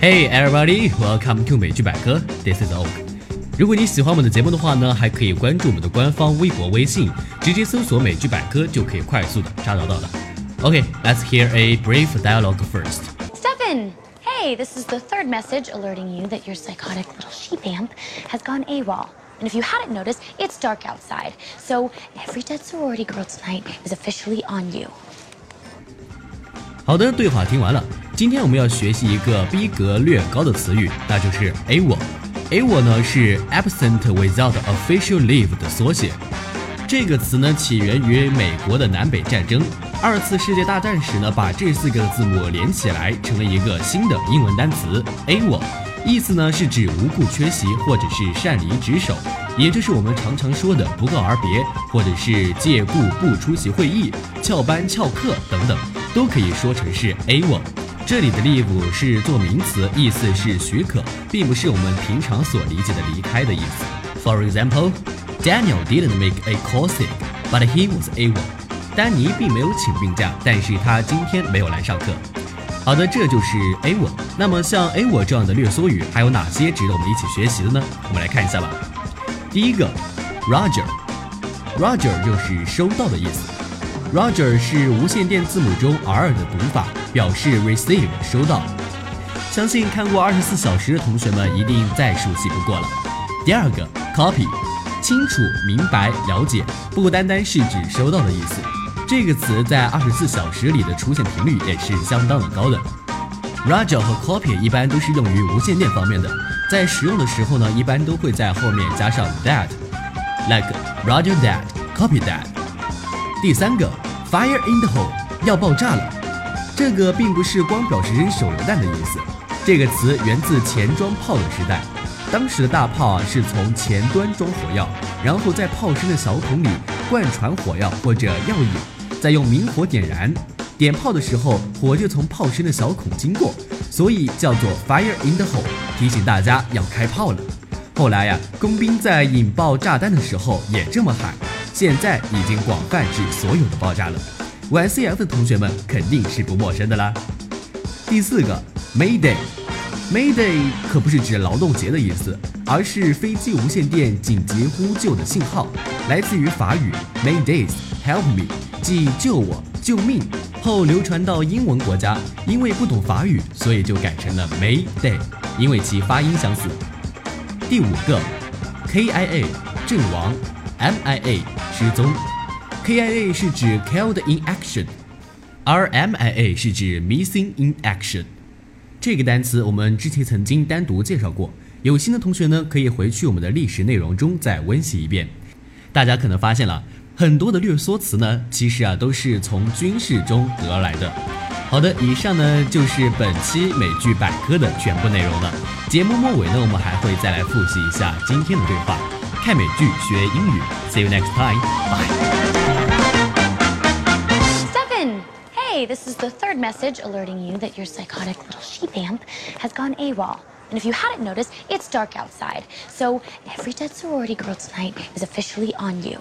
Hey everybody, welcome to 美剧百科。This is Oak。如果你喜欢我们的节目的话呢，还可以关注我们的官方微博、微信，直接搜索“美剧百科”就可以快速的查找到了。Okay, let's hear a brief dialogue first. Stefan! Hey, this is the third message alerting you that your psychotic little sheep amp has gone AWOL. And if you hadn't noticed, it's dark outside. So every dead sorority girl tonight is officially on you. 好的，对话听完了。 今天我们要学习一个逼格略高的词语，那就是 AWOL。AWOL 呢是 Absent Without Official Leave 的缩写。这个词呢起源于美国的南北战争，二次世界大战时呢把这四个字母连起来成了一个新的英文单词 AWOL，意思呢是指无故缺席或者是擅离职守，也就是我们常常说的不告而别，或者是借故不出席会议、翘班翘课等等，都可以说成是 AWOL。这里的 leave 是做名词，意思是许可，并不是我们平常所理解的离开的意思。For example, Daniel didn't make a call sick, but he was able. 丹尼并没有请病假，但是他今天没有来上课。好的，这就是 able。那么像 able 这样的略缩语还有哪些值得我们一起学习的呢？我们来看一下吧。第一个，Roger，Roger 就是收到的意思。Roger 是无线电字母中 R 的读法，表示 receive 收到。相信看过二十四小时的同学们一定再熟悉不过了。第二个 copy，清楚、明白、了解，不单单是指收到的意思。这个词在二十四小时里的出现频率也是相当的高的。Roger 和 copy 一般都是用于无线电方面的，在使用的时候呢，一般都会在后面加上 that，like Roger that，copy that。第三个。Fire in the hole，要爆炸了。这个并不是光表示扔手榴弹的意思。这个词源自前装炮的时代，当时的大炮啊是从前端装火药，然后在炮身的小孔里灌传火药或者药引，再用明火点燃。点炮的时候，火就从炮身的小孔经过，所以叫做 Fire in the hole，提醒大家要开炮了。后来呀，工兵在引爆炸弹的时候也这么喊。现在已经广泛指所有的爆炸了，玩 CF 的同学们肯定是不陌生的啦。第四个，Mayday，Mayday 可不是指劳动节的意思，而是飞机无线电紧急呼救的信号，来自于法语 Maydays，Help me，即救我、救命。后流传到英文国家，因为不懂法语，所以就改成了 Mayday，因为其发音相似。第五个，KIA，阵亡，MIA。失踪，KIA 是指 killed in action，而 MIA 是指 missing in action。这个单词我们之前曾经单独介绍过，有心的同学呢可以回去我们的历史内容中再温习一遍。大家可能发现了很多的略缩词呢，其实啊都是从军事中得来的。好的，以上呢就是本期美剧百科的全部内容了。节目末尾呢，我们还会再来复习一下今天的对话。看美剧学英语，See you next time. Bye. Stefan, hey, this is the third message alerting you that your psychotic little sheep amp has gone AWOL. And if you hadn't noticed, it's dark outside. So every dead sorority girl tonight is officially on you.